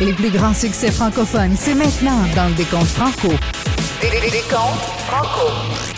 Les plus grands succès francophones, c'est maintenant dans le décompte franco. Décompte franco.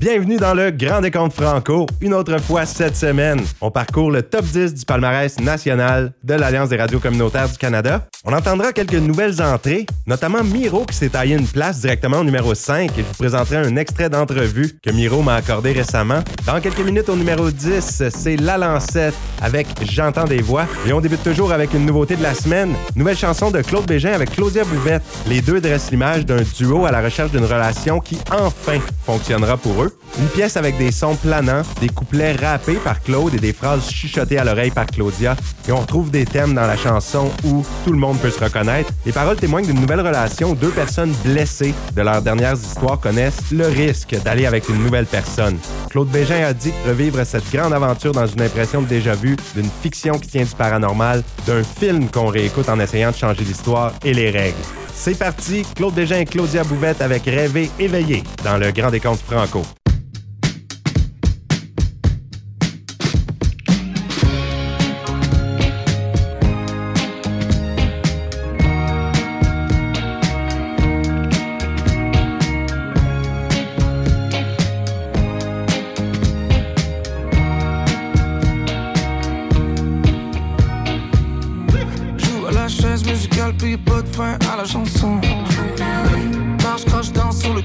Bienvenue dans le Grand Décompte Franco. Une autre fois cette semaine, on parcourt le top 10 du palmarès national de l'Alliance des radios communautaires du Canada. On entendra quelques nouvelles entrées, notamment Miro qui s'est taillé une place directement au numéro 5 et je vous présenterai un extrait d'entrevue que Miro m'a accordé récemment. Dans quelques minutes au numéro 10, c'est La Lancette avec J'entends des voix. Et on débute toujours avec une nouveauté de la semaine, nouvelle chanson de Claude Bégin avec Claudia Bouvette. Les deux dressent l'image d'un duo à la recherche d'une relation qui enfin fonctionnera pour eux. Une pièce avec des sons planants, des couplets rappés par Claude et des phrases chuchotées à l'oreille par Claudia. Et on retrouve des thèmes dans la chanson où tout le monde peut se reconnaître. Les paroles témoignent d'une nouvelle relation où deux personnes blessées de leurs dernières histoires connaissent le risque d'aller avec une nouvelle personne. Claude Bégin a dit revivre cette grande aventure dans une impression de déjà-vu, d'une fiction qui tient du paranormal, d'un film qu'on réécoute en essayant de changer l'histoire et les règles. C'est parti, Claude Bégin et Claudia Bouvette avec Rêver éveillé dans le Grand Décompte Franco.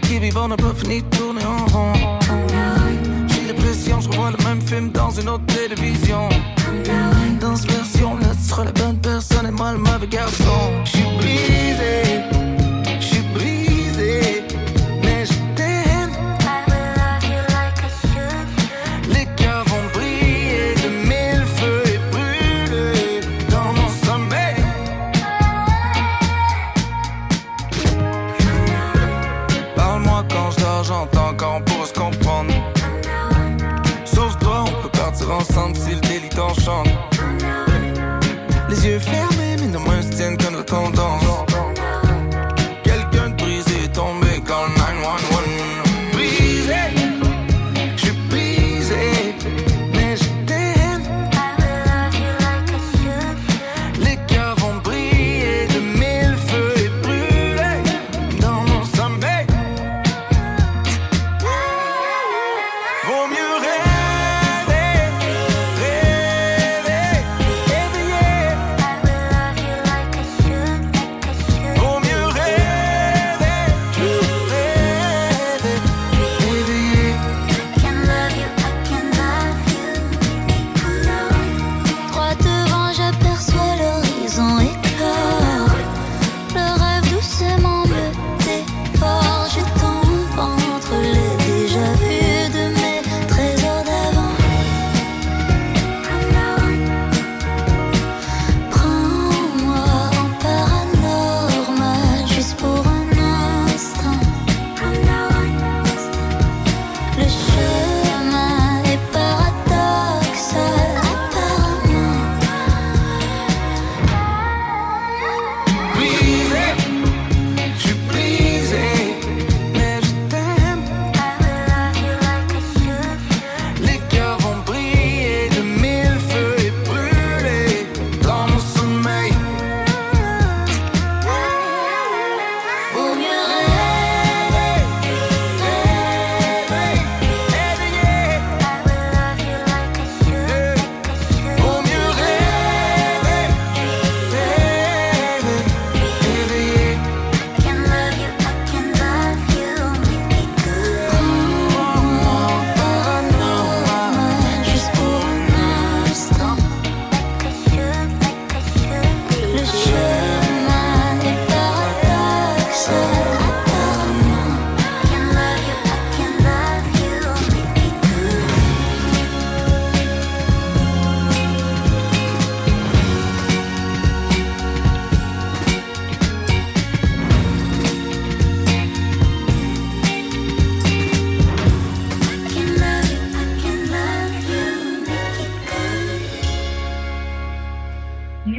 Qui-vive, on n'a pas fini de tourner en rond. J'ai l'impression, je revois le même film dans une autre télévision. Dans cette version-là, tu seras la bonne personne et moi le mauvais garçon. J'suis brisé, Les yeux fermés,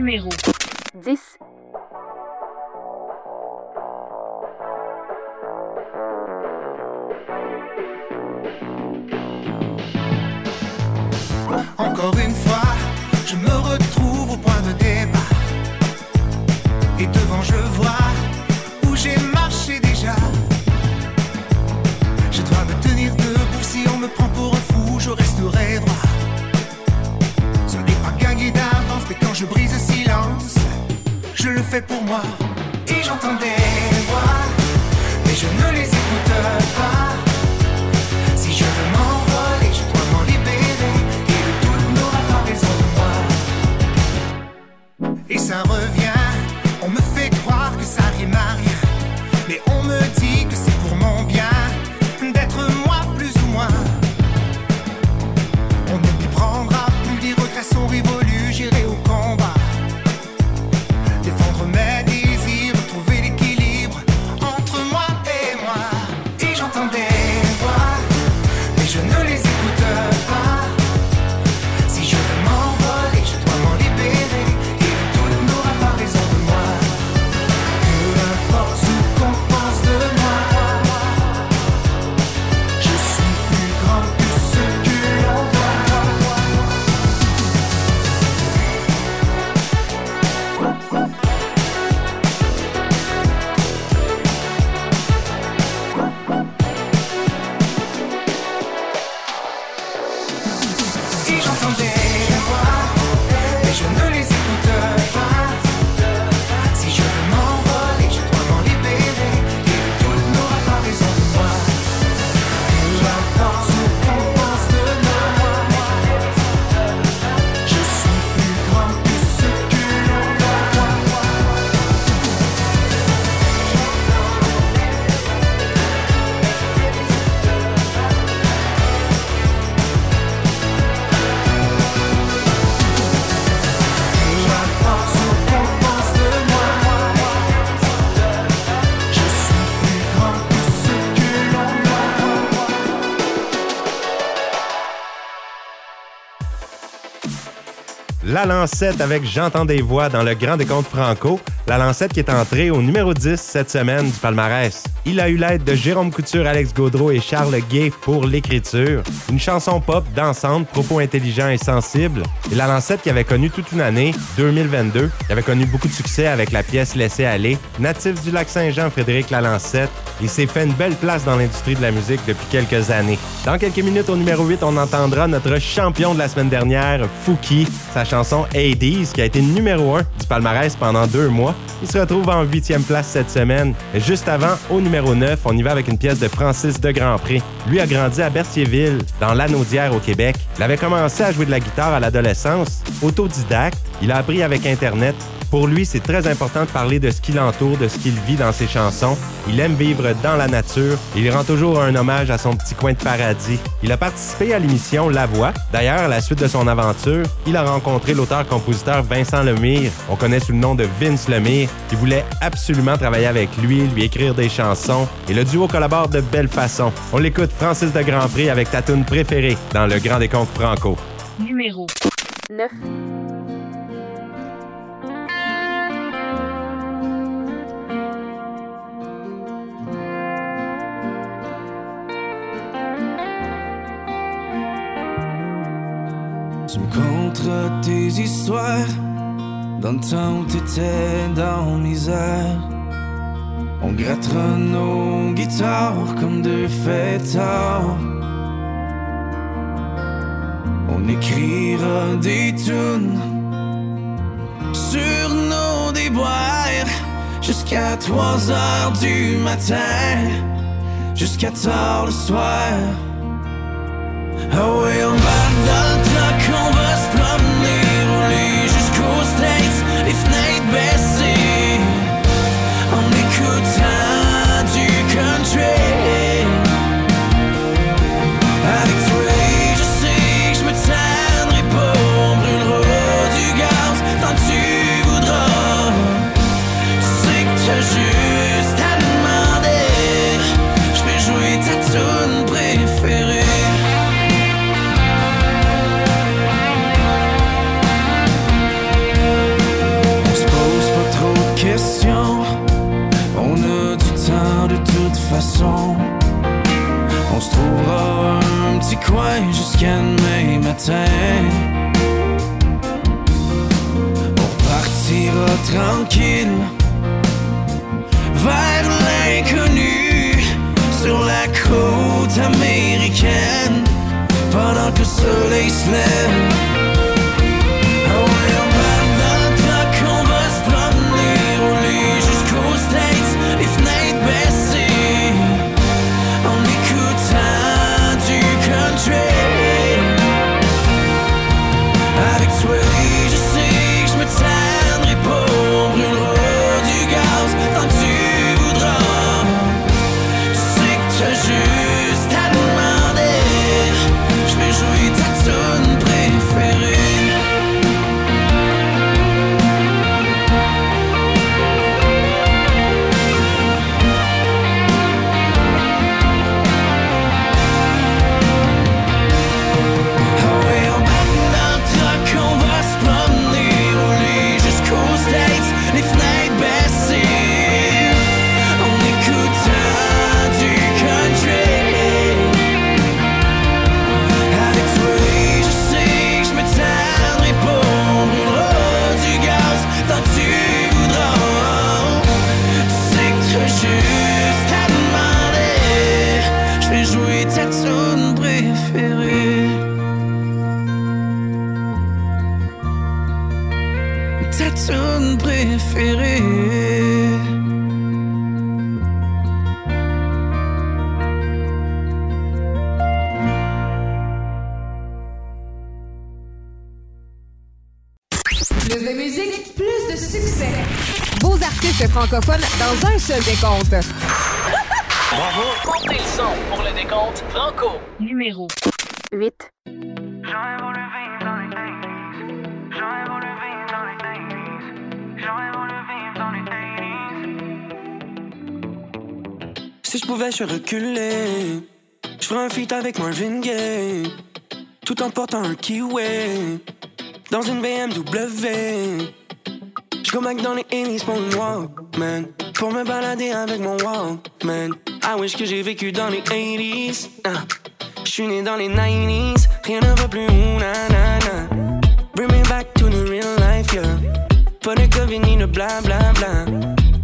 Numéro 10. La Lancette avec J'entends des voix dans le Grand Décompte Franco. La Lancette qui est entrée au numéro 10 cette semaine du palmarès. Il a eu l'aide de Jérôme Couture, Alex Gaudreau et Charles Gay pour l'écriture. Une chanson pop, dansante, propos intelligents et sensibles. Et La Lancette qui avait connu toute une année, 2022, qui avait connu beaucoup de succès avec la pièce Laissez aller. Natif du lac Saint-Jean, Frédéric Lalancette, il s'est fait une belle place dans l'industrie de la musique depuis quelques années. Dans quelques minutes, au numéro 8, on entendra notre champion de la semaine dernière, Fouki, sa chanson 80s, qui a été numéro 1 du palmarès pendant deux mois. Il se retrouve en huitième place cette semaine. Juste avant, au numéro 9, on y va avec une pièce de Francis de Grandpré. Lui a grandi à Berthierville, dans l'Anaudière au Québec. Il avait commencé à jouer de la guitare à l'adolescence, autodidacte. Il a appris avec Internet. Pour lui, c'est très important de parler de ce qui l'entoure, de ce qu'il vit dans ses chansons. Il aime vivre dans la nature. Il rend toujours un hommage à son petit coin de paradis. Il a participé à l'émission La Voix. D'ailleurs, à la suite de son aventure, il a rencontré l'auteur-compositeur Vincent Lemire. On connaît sous le nom de Vince Lemire, qui voulait absolument travailler avec lui, lui écrire des chansons. Et le duo collabore de belle façon. On l'écoute Francis de Grandpré avec ta tune préférée dans le Grand Décompte Franco. Numéro 9. Tu me contes tes histoires dans le temps où t'étais dans misère. On grattera nos guitares comme deux fêtards. On écrira des tunes sur nos déboires jusqu'à 3 heures du matin, jusqu'à tard le soir. Ah ouais, décompte. Montez le son pour le décompte Franco. Numéro 8. Si je pouvais, je reculer. Je ferais un feat avec Marvin Gaye. Tout en portant un kiwi. Dans une BMW. Je go back dans les 80s pour une Walkman. Pour me balader avec mon Walkman. I wish que j'ai vécu dans les 80s. Ah. Je suis né dans les 90s. Rien ne va plus. Na, na. Bring me back to the real life, yeah. Pas de COVID ni de bla bla bla.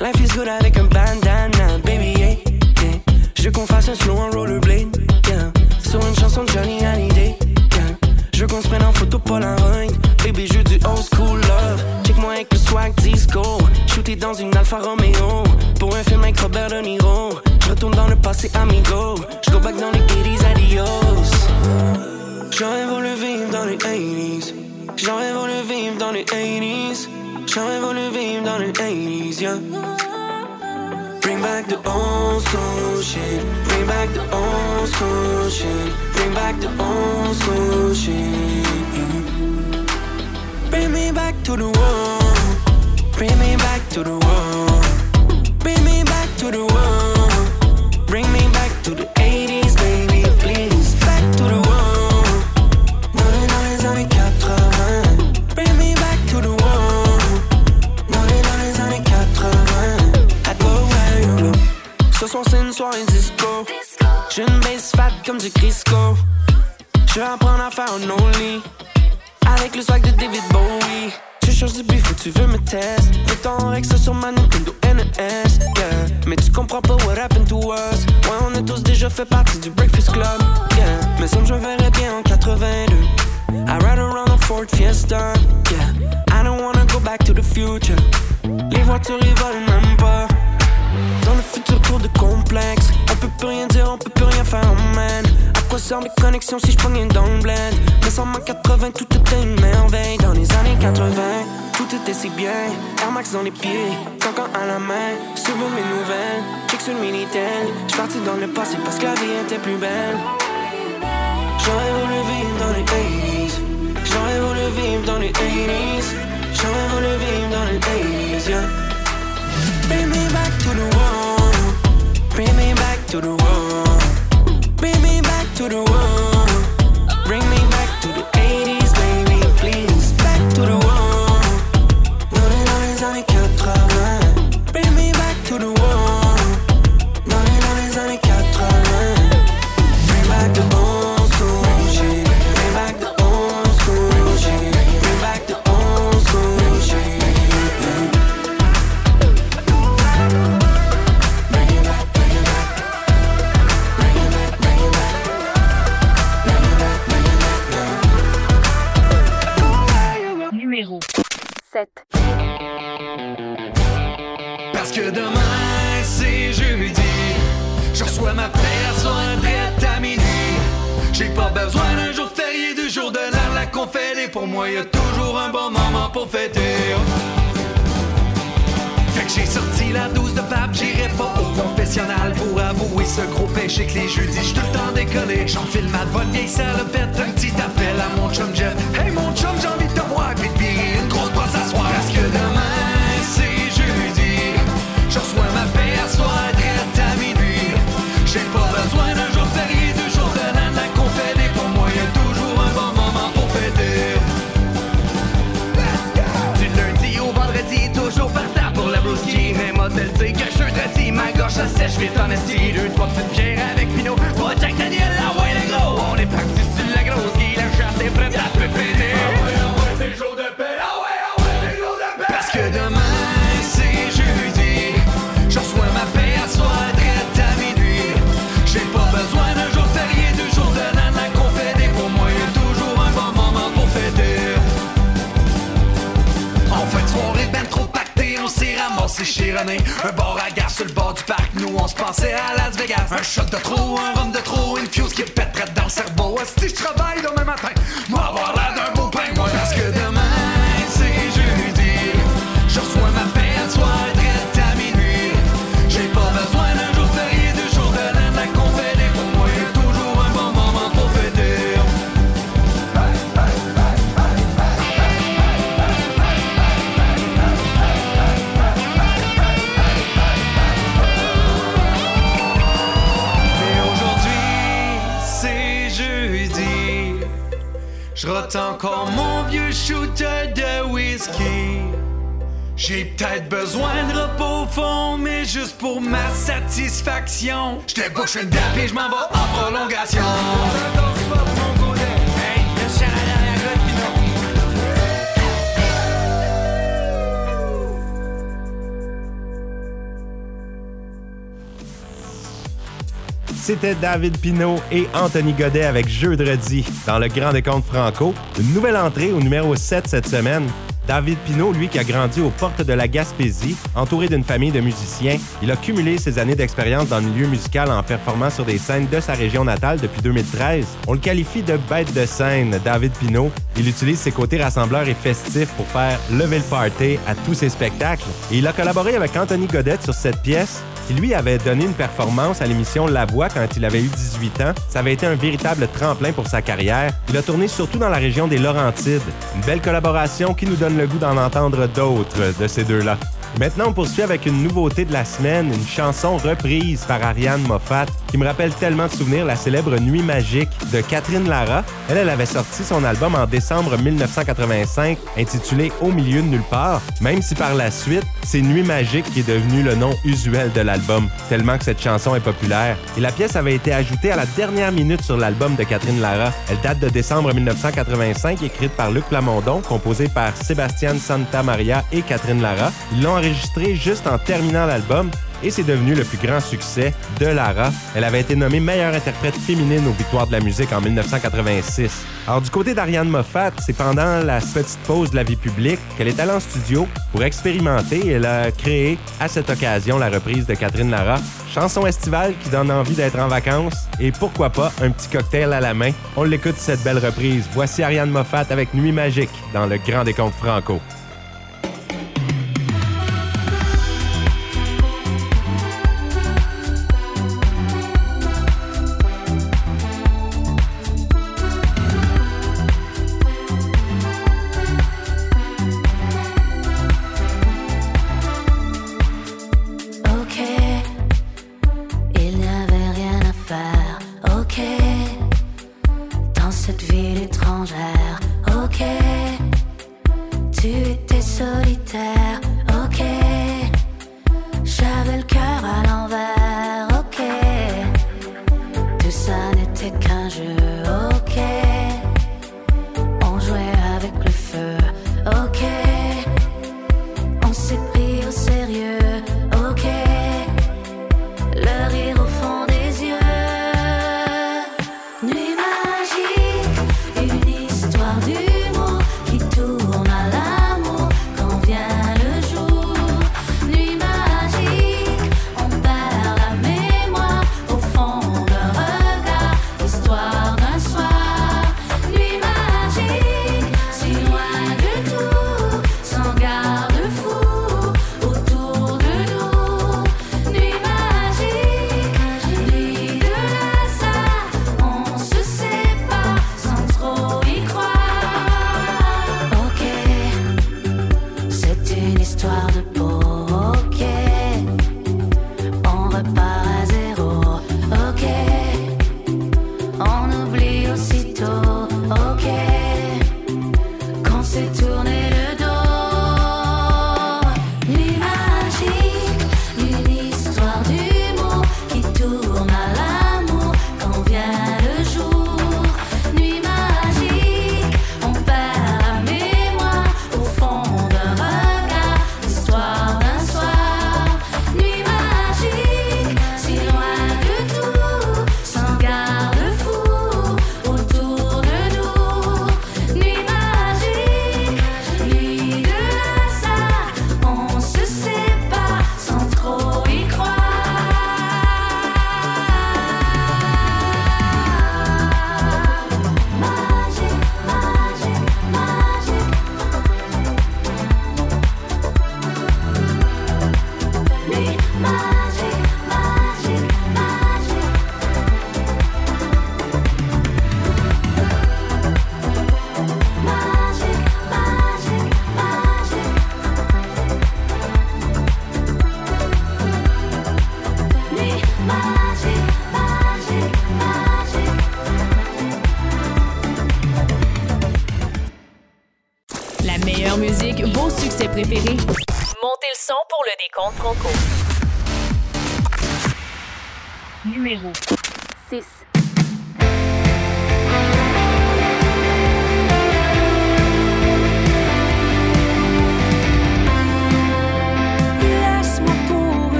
Life is good avec un bandana, baby, yeah, yeah. Je fasse un slow en rollerblade, yeah. Sur une chanson de Johnny Hallyday, yeah. Je qu'on se prenne en photo Polaroid, baby, je du old school Check-moi avec le swag disco, shooté dans une Alfa Romeo. Pour un film avec Robert De Niro, retourne dans le passé amigo. Je go back dans les 80s, adios. J'aurais voulu vivre dans les 80s. J'aurais voulu vivre dans les 80s. J'aurais voulu vivre dans les 80s, yeah. Bring back the old school shit. Bring back the old school shit. Bring back the old school shit. Bring me back to the world. Bring me back to the world. Bring me back to the world. Bring me back to the 80s, baby, please. Back to the world. Dans dans les années 80. Bring me back to the world. Dans les, dans les années 80. I'd go where you go. Ce soir, c'est une soirée disco. J'ai une base fat comme du Crisco. Je vais apprendre à faire un only. Avec le swag de David Bowie. Tu cherches du bif tu veux me test. Fais ton Rex sur ma Nintendo NES. Yeah. Mais tu comprends pas what happened to us. Ouais, on a tous déjà fait partie du Breakfast Club. Yeah. Mais ça me verrais bien en 82. I ride around a Ford Fiesta. Yeah. I don't wanna go back to the future. Les voitures ils volent même pas. Dans le futur tour de complexe On peut plus rien dire, on peut plus rien faire, man quoi servent les connexions si je bled Mais sans ma 80, tout était une merveille. Dans les années 80, tout était si bien. Air Max dans les pieds, cancan à la main. Suivre mes nouvelles, check sur le Minitel J'suis parti dans le passé parce que la vie était plus belle. J'aurais voulu vivre dans les 80s J'aurais voulu vivre dans les 80s J'aurais voulu vivre dans les 80s, yeah. Bring me back to the world. Bring me back to the world. Bring me back to the world. Moi y a toujours un bon moment pour fêter. Fait que j'ai sorti la douce de pape J'irai pas au confessionnal pour avouer ce gros péché que les jeudis J'suis tout le temps décollé. J'enfile ma bonne vieille salopette Un petit appel à mon chum Jeff sèche vite en esti. Deux, trois petites bières avec Pinot. Pas Jack Daniel, là, ouais, le gros. On est parti sur la grosse guille, la chasse est prête, ça peut fêter. Parce que demain, c'est jeudi. Je reçois ma paix à soir, traite à minuit. J'ai pas besoin d'un jour férié, deux jours de l'an, la conférée. Pour moi, y a toujours un bon moment pour fêter. En fin de soirée, ben trop passé chez René. Un bar à gare sur le bord du parc, nous on se pensait à Las Vegas. Un shot de trop, un rhum de trop, une fuse qui pète dans le cerveau. Si je travaille demain matin, Je rote encore mon vieux shooter de whisky. J'ai peut-être besoin de repos au fond, mais juste pour ma satisfaction. Je te bouche une dappe et je m'en vais en prolongation. C'était David Pinault et Anthony Godet avec Jeudi dans le Grand Décompte Franco. Une nouvelle entrée au numéro 7 cette semaine. David Pinault, lui qui a grandi aux portes de la Gaspésie, entouré d'une famille de musiciens, il a cumulé ses années d'expérience dans le milieu musical en performant sur des scènes de sa région natale depuis 2013. On le qualifie de bête de scène, David Pinault. Il utilise ses côtés rassembleurs et festifs pour faire lever le party à tous ses spectacles. Et il a collaboré avec Anthony Godet sur cette pièce qui lui avait donné une performance à l'émission La Voix quand il avait eu 18 ans. Ça avait été un véritable tremplin pour sa carrière. Il a tourné surtout dans la région des Laurentides. Une belle collaboration qui nous donne le goût d'en entendre d'autres de ces deux-là. Maintenant, on poursuit avec une nouveauté de la semaine, une chanson reprise par Ariane Moffat qui me rappelle tellement de souvenirs la célèbre Nuit magique de Catherine Lara. Elle, elle avait sorti son album en décembre 1985 intitulé Au milieu de nulle part, même si par la suite, c'est Nuit magique qui est devenu le nom usuel de l'album, tellement que cette chanson est populaire. Et la pièce avait été ajoutée à la dernière minute sur l'album de Catherine Lara. Elle date de décembre 1985, écrite par Luc Plamondon, composée par Sébastien Santa Maria et Catherine Lara. Enregistrée juste en terminant l'album et c'est devenu le plus grand succès de Lara. Elle avait été nommée meilleure interprète féminine aux Victoires de la musique en 1986. Alors du côté d'Ariane Moffat, c'est pendant la petite pause de la vie publique qu'elle est allée en studio pour expérimenter et elle a créé à cette occasion la reprise de Catherine Lara, chanson estivale qui donne envie d'être en vacances et pourquoi pas un petit cocktail à la main. On l'écoute cette belle reprise. Voici Ariane Moffat avec Nuit magique dans le Grand Décompte Franco.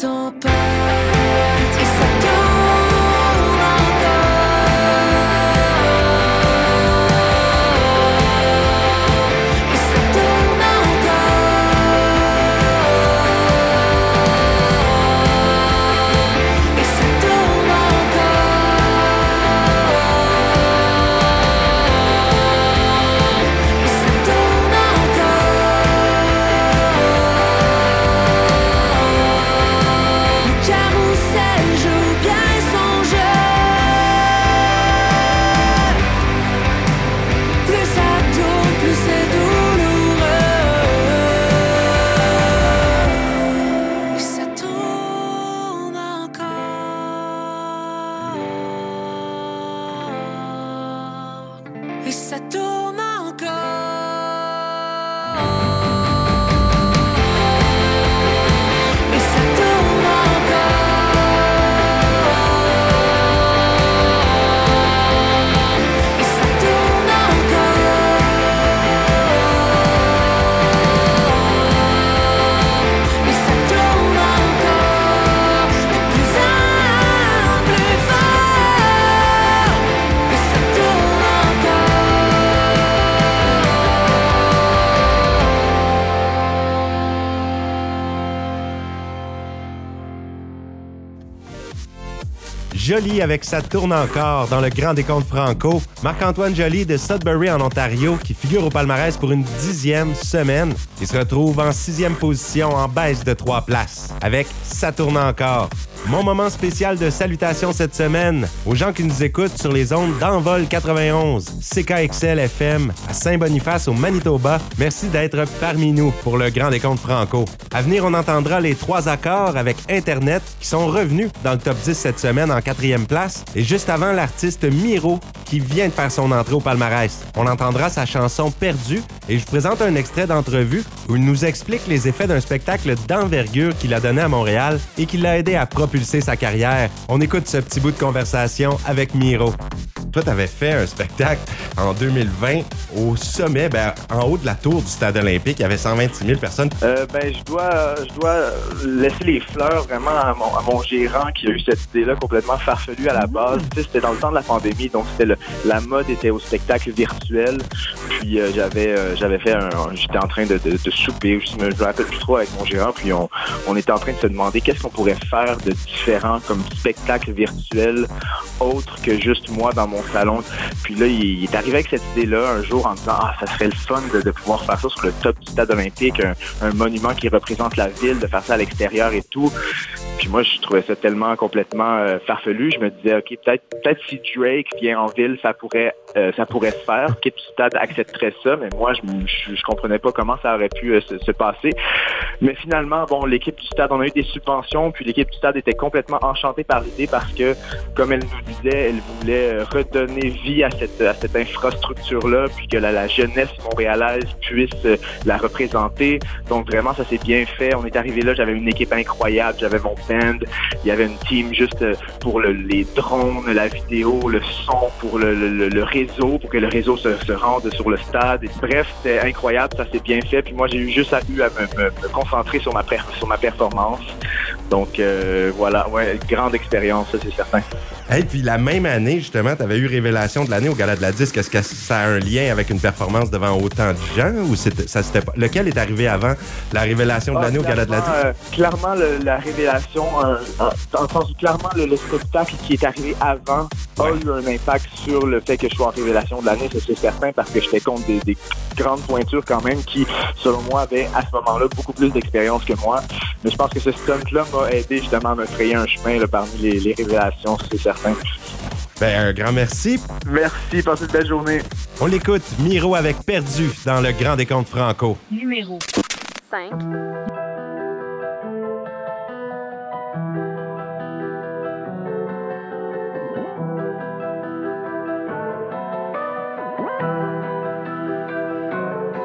Calmer Jolie avec sa tourne encore dans le Grand Décompte Franco. Marc-Antoine Joly de Sudbury en Ontario qui figure au palmarès pour une dixième semaine. Il se retrouve en sixième position en baisse de trois places avec sa tourne encore. Mon moment spécial de salutation cette semaine aux gens qui nous écoutent sur les ondes d'Envol 91, CKXL FM à Saint-Boniface au Manitoba. Merci d'être parmi nous pour le Grand Décompte Franco. À venir, on entendra les trois accords avec Internet qui sont revenus dans le top 10 cette semaine en place. Et juste avant, l'artiste Miro qui vient de faire son entrée au palmarès. On entendra sa chanson Perdue et je vous présente un extrait d'entrevue où il nous explique les effets d'un spectacle d'envergure qu'il a donné à Montréal et qui l'a aidé à propulser sa carrière. On écoute ce petit bout de conversation avec Miro. Toi, t'avais fait un spectacle en 2020 au sommet, ben, en haut de la tour du stade olympique. Il y avait 126 000 personnes. Euh, ben, je dois, je dois laisser les fleurs vraiment à mon gérant qui a eu cette idée-là complètement farfelue à la base. C'était dans le temps de la pandémie, donc c'était le, la mode était au spectacle virtuel. Puis euh, j'avais, euh, j'avais fait un, j'étais en train de, de, de souper, je me, je me rappelle plus trop avec mon gérant. Puis on, on était en train de se demander qu'est-ce qu'on pourrait faire de différent comme spectacle virtuel autre que juste moi dans mon salon. Puis là, il, il est arrivé avec cette idée-là un jour en disant ah ça serait le fun de, de pouvoir faire ça sur le top du stade olympique, un, un monument qui représente la ville, de faire ça à l'extérieur et tout. Puis moi, je trouvais ça tellement complètement euh, farfelu. Je me disais, OK, peut-être peut-être si Drake vient en ville, ça pourrait euh, ça pourrait se faire. L'équipe du stade accepterait ça, mais moi, je, je, comprenais pas comment ça aurait pu euh, se, se, passer. Mais finalement, bon, l'équipe du stade, on a eu des subventions, puis l'équipe du stade était complètement enchantée par l'idée parce que, comme elle nous disait, elle voulait redonner vie à cette, à cette infrastructure-là, puis que la, la jeunesse montréalaise puisse la représenter. Donc vraiment, ça s'est bien fait. On est arrivé là, j'avais une équipe incroyable, j'avais mon Il y avait une team juste euh, pour le- les drones, la vidéo, le son, pour le, réseau, pour que le réseau se, rende sur le stade. Bref, c'était incroyable, ça s'est bien fait. Puis moi, j'ai eu juste à, me, concentrer sur ma, sur ma performance. Donc euh, voilà, ouais, grande expérience, ça c'est certain. Et puis la même année, justement, tu avais eu Révélation de l'année au Gala de la Disque. Est-ce que ça a un lien avec une performance devant autant de gens ou ça c'était pas. Lequel est arrivé avant la Révélation de l'année au Gala de la Disque? Clairement, euh, clairement, le- la révélation, euh, euh, dans le sens où clairement le, le spectacle qui est arrivé avant a eu un impact sur le fait que je sois en révélation de l'année, ça c'est certain, parce que j'étais contre des, des grandes pointures quand même qui, selon moi, avaient à ce moment-là beaucoup plus d'expérience que moi. Mais je pense que ce stunt-là m'a aidé justement à me frayer un chemin là, parmi les, les révélations, c'est certain. Ben, un grand merci. Merci, passez une belle journée. On l'écoute, Miro avec Perdu dans le Grand Décompte Franco. Numéro 5.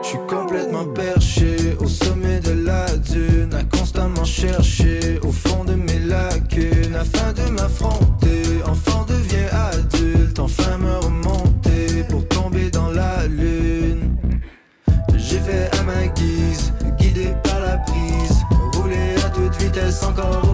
Je suis complètement perché au sommet de la dune, à constamment chercher au fond de mes lacunes, afin de m'affronter. Enfant devient adulte, enfin me remonter pour tomber dans la lune. J'ai fait à ma guise, guidé par la brise, rouler à toute vitesse encore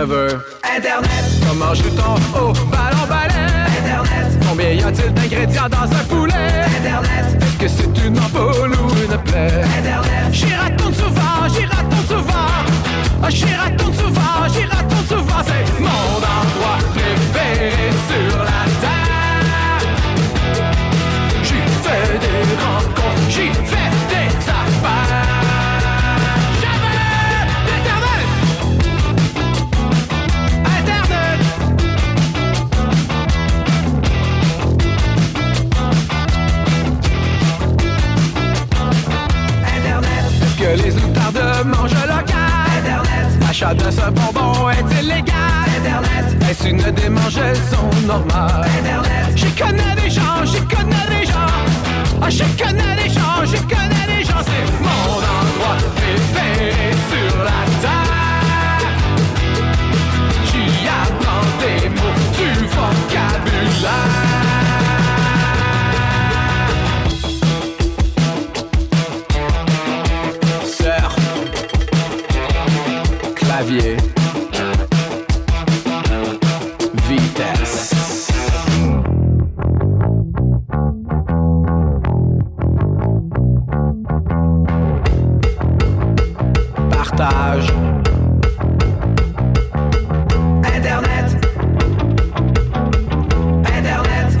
Internet. Comment joue-t-on au ballon balai Internet. Combien y a-t-il d'ingrédients dans un poulet? Internet. Est-ce que c'est une ampoule ou une plaie? Internet. J'y raconte souvent, j'y raconte souvent. J'y raconte souvent, j'y raconte souvent. C'est mon endroit préféré sur la terre. J'y fais des rencontres, j'y fais se mange local. Internet. L'achat de ce bonbon est illégal. Internet. Est-ce une démangeaison normale? Internet. J'y connais des gens, j'y connais des gens. Ah, j'y connais des gens, j'y connais des gens. C'est mon endroit préféré sur la terre. J'y apprends des mots du vocabulaire. Vitesse. Partage. Internet. Internet.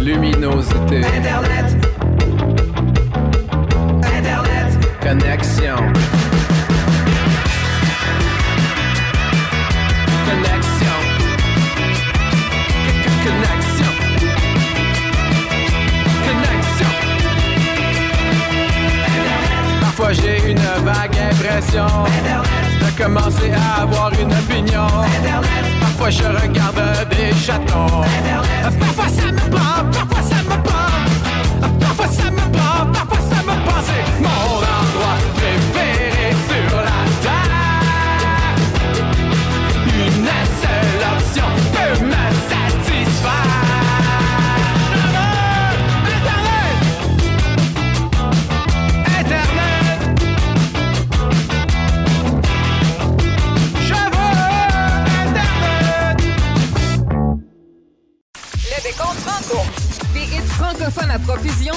Luminosité. Internet. Internet. Connexion. De commencer à avoir une opinion. Parfois je regarde des chatons. Parfois ça me prend, parfois ça me prend. Parfois ça me prend, parfois ça me. C'est mon francophones à profusion.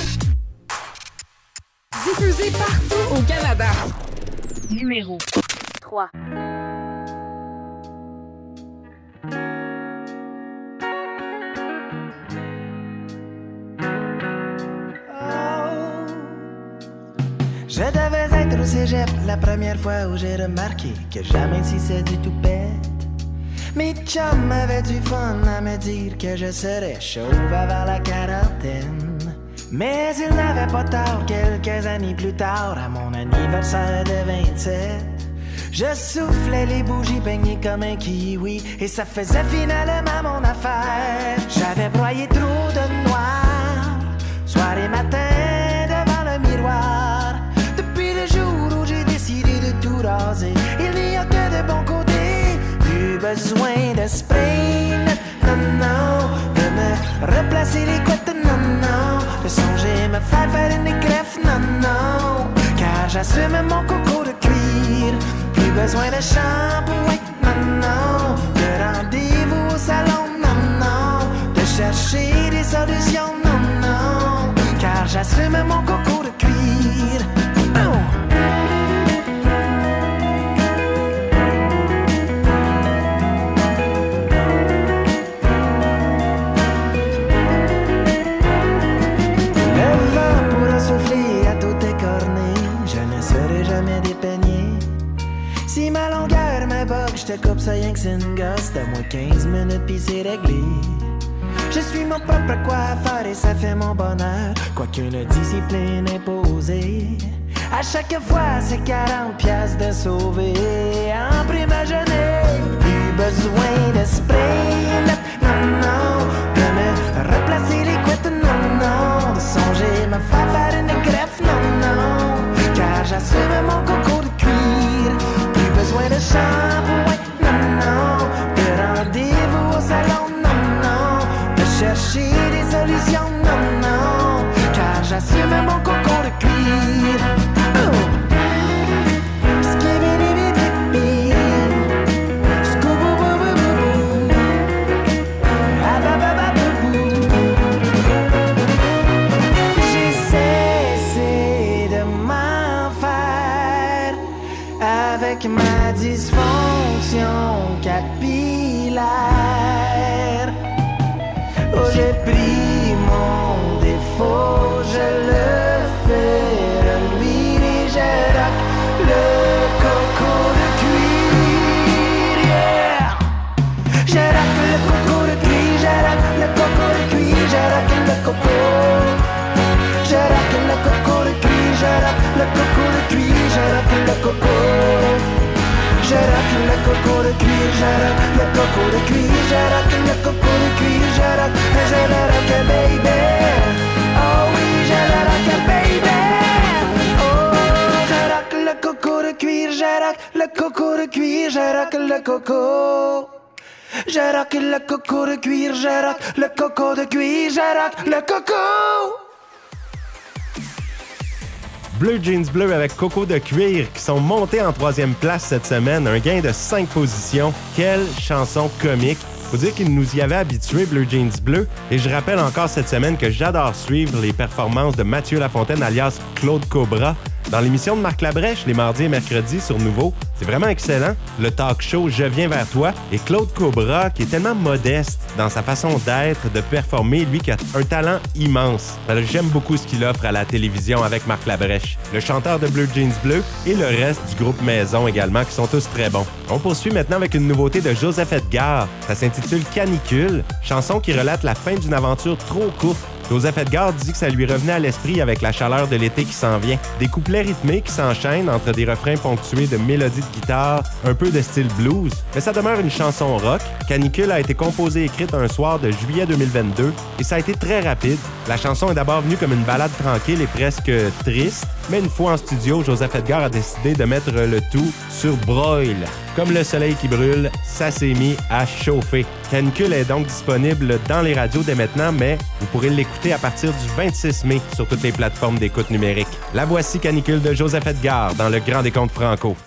Diffusés partout au Canada. Numéro 3. Je devais être au cégep la première fois où j'ai remarqué que jamais si c'est du tout bête. Mes chums avaient du fun à me dire que je serais chauve avant la quarantaine. Mais ils n'avaient pas tort quelques années plus tard, à mon anniversaire de 27. Je soufflais les bougies baignées comme un kiwi et ça faisait finalement mon affaire. J'avais broyé trop de noir, soir et matin devant le miroir. Depuis le jour où j'ai décidé de tout raser, il n'y a que de bons côtés. Plus besoin de spray, non, non, de me replacer les couettes, de songer me faire faire une greffe, non, non, car j'assume mon coco de cuir. Plus besoin de shampoing, non, non, de rendez-vous au salon, non, non, de chercher des solutions, non, non, car j'assume mon coco de cuir. Te coupe ça rien que c'est une gosse, donne-moi 15 minutes puis c'est réglé. Je suis mon propre coiffeur et ça fait mon bonheur, quoiqu'une discipline imposée. À chaque fois, c'est 40 piastres de sauver en prime à. Plus besoin de spray, non, non, de me replacer les couettes, non, non, de songer me faire faire une greffe, non, non, rock le coco. Je rock le coco de cuir, je rock le coco de cuir, je rock le coco Bleu Jeans Bleu avec Coco de Cuir qui sont montés en troisième place cette semaine, un gain de 5 positions. Quelle chanson comique! Faut dire qu'ils nous y avaient habitués, Bleu Jeans Bleu. Et je rappelle encore cette semaine que j'adore suivre les performances de Mathieu Lafontaine, alias Claude Cobra. Dans l'émission de Marc Labrèche, les mardis et mercredis sur Nouveau, c'est vraiment excellent. Le talk show Je viens vers toi et Claude Cobra, qui est tellement modeste dans sa façon d'être, de performer, lui qui a un talent immense. Alors, J'aime beaucoup ce qu'il offre à la télévision avec Marc Labrèche, le chanteur de Blue Jeans Bleu et le reste du groupe Maison également, qui sont tous très bons. On poursuit maintenant avec une nouveauté de Joseph Edgar. Ça s'intitule Canicule, chanson qui relate la fin d'une aventure trop courte Joseph Edgar dit que ça lui revenait à l'esprit avec la chaleur de l'été qui s'en vient. Des couplets rythmés qui s'enchaînent entre des refrains ponctués de mélodies de guitare, un peu de style blues, mais ça demeure une chanson rock. Canicule a été composée et écrite un soir de juillet 2022 et ça a été très rapide. La chanson est d'abord venue comme une balade tranquille et presque triste, mais une fois en studio, Joseph Edgar a décidé de mettre le tout sur broil. Comme le soleil qui brûle, ça s'est mis à chauffer. Canicule est donc disponible dans les radios dès maintenant, mais vous pourrez l'écouter à partir du 26 mai sur toutes les plateformes d'écoute numérique. La voici Canicule de Joseph Edgar dans le Grand Décompte Franco.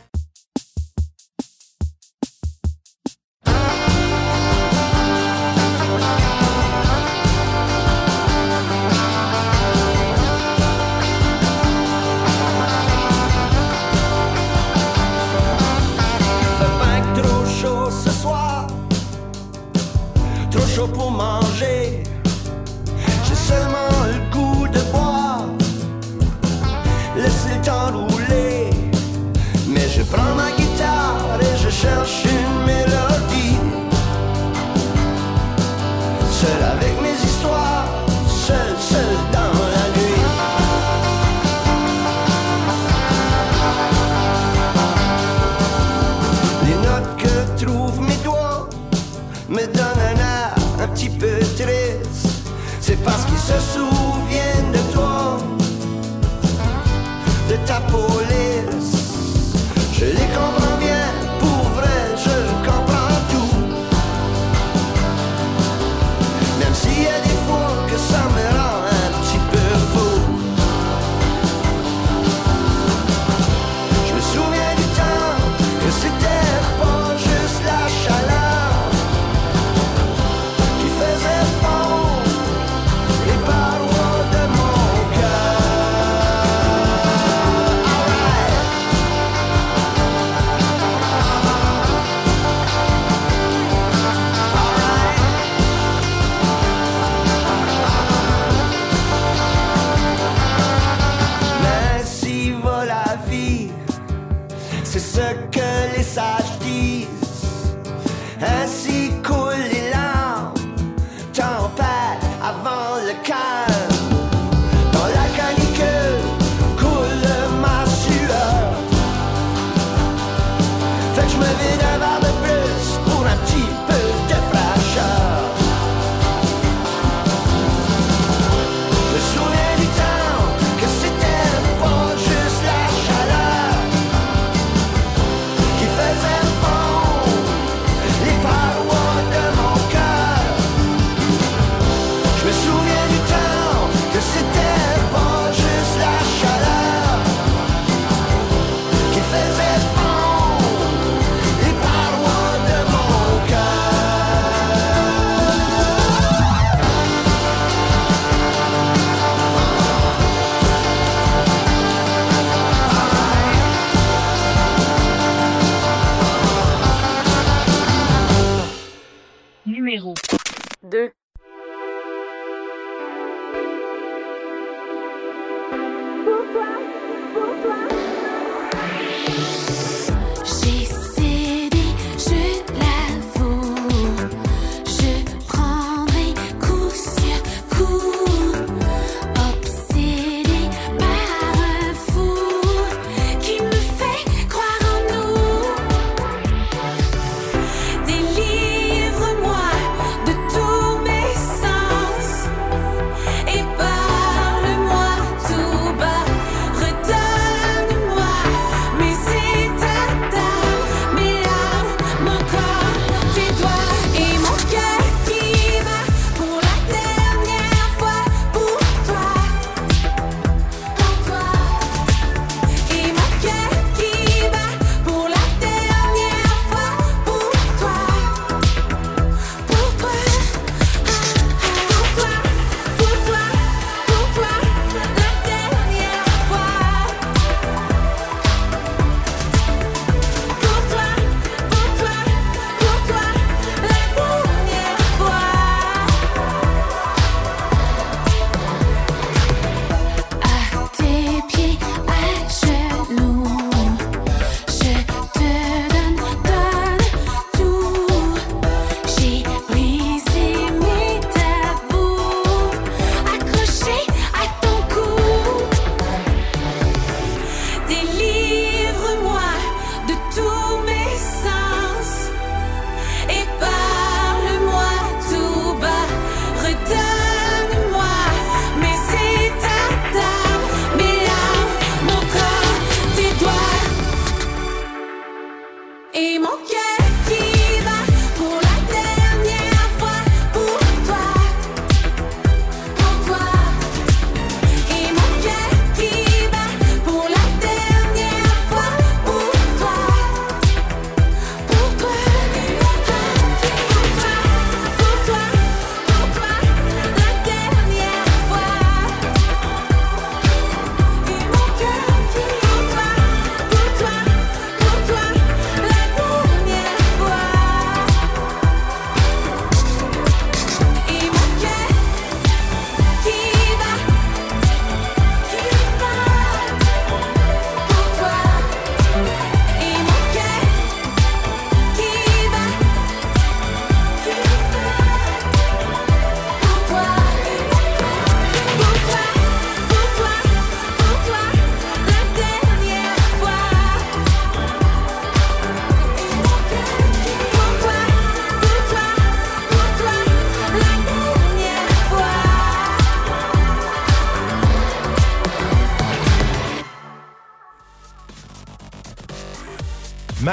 Trop chaud pour manger. J'ai seulement le goût de boire, laisse le temps rouler. Mais je prends ma guitare et je cherche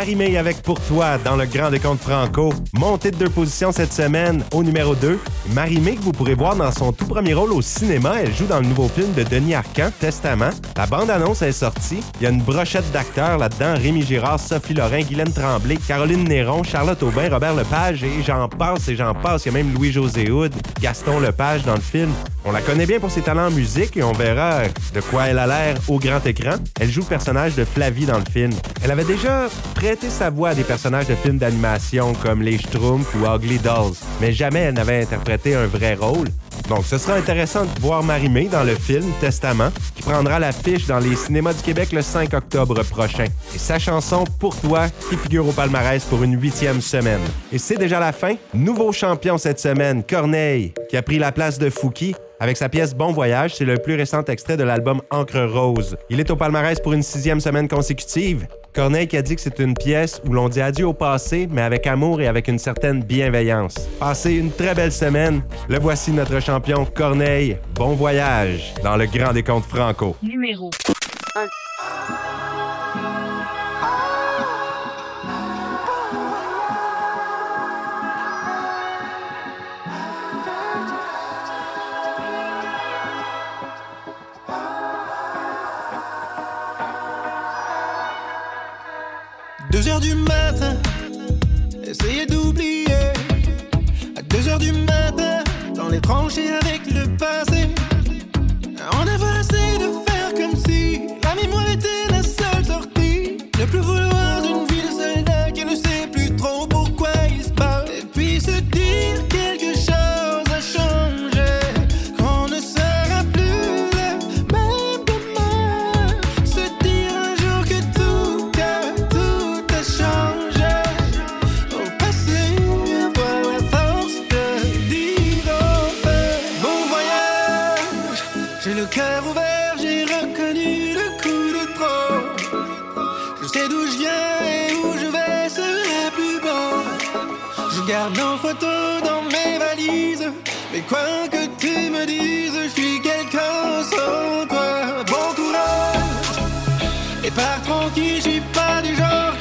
Marie-Mé avec Pour toi dans le Grand Décompte Franco. Montée de deux positions cette semaine au numéro 2. Marie-Mé que vous pourrez voir dans son tout premier rôle au cinéma. Elle joue dans le nouveau film de Denis Arcand, Testament. La bande-annonce est sortie. Il y a une brochette d'acteurs là-dedans. Rémi Girard, Sophie Lorrain, Guylaine Tremblay, Caroline Néron, Charlotte Aubin, Robert Lepage et j'en passe et j'en passe. Il y a même Louis-José Houd, Gaston Lepage dans le film. On la connaît bien pour ses talents en musique et on verra de quoi elle a l'air au grand écran. Elle joue le personnage de Flavie dans le film. Elle avait déjà prêté sa voix à des personnages de films d'animation comme Les Schtroumpfs ou Ugly Dolls, mais jamais elle n'avait interprété un vrai rôle. Donc, ce sera intéressant de voir Marie-Mé dans le film Testament, qui prendra l'affiche dans les cinémas du Québec le 5 octobre prochain. Et sa chanson Pour toi, qui figure au palmarès pour une huitième semaine. Et c'est déjà la fin. Nouveau champion cette semaine, Corneille, qui a pris la place de Fouki. Avec sa pièce Bon Voyage, c'est le plus récent extrait de l'album Encre Rose. Il est au palmarès pour une sixième semaine consécutive. Corneille qui a dit que c'est une pièce où l'on dit adieu au passé, mais avec amour et avec une certaine bienveillance. Passez une très belle semaine. Le voici notre champion Corneille. Bon voyage dans le Grand Décompte Franco. Numéro 1. Deux heures du matin, essayez d'oublier. À deux heures du matin, dans les tranchées J'ai le cœur ouvert, j'ai reconnu le coup de trop. Je sais d'où je viens et où je vais, sera plus beau. Je garde en photo dans mes valises. Mais quoi que tu me dises, je suis quelqu'un sans toi. Bon courage et pars tranquille, je suis pas du genre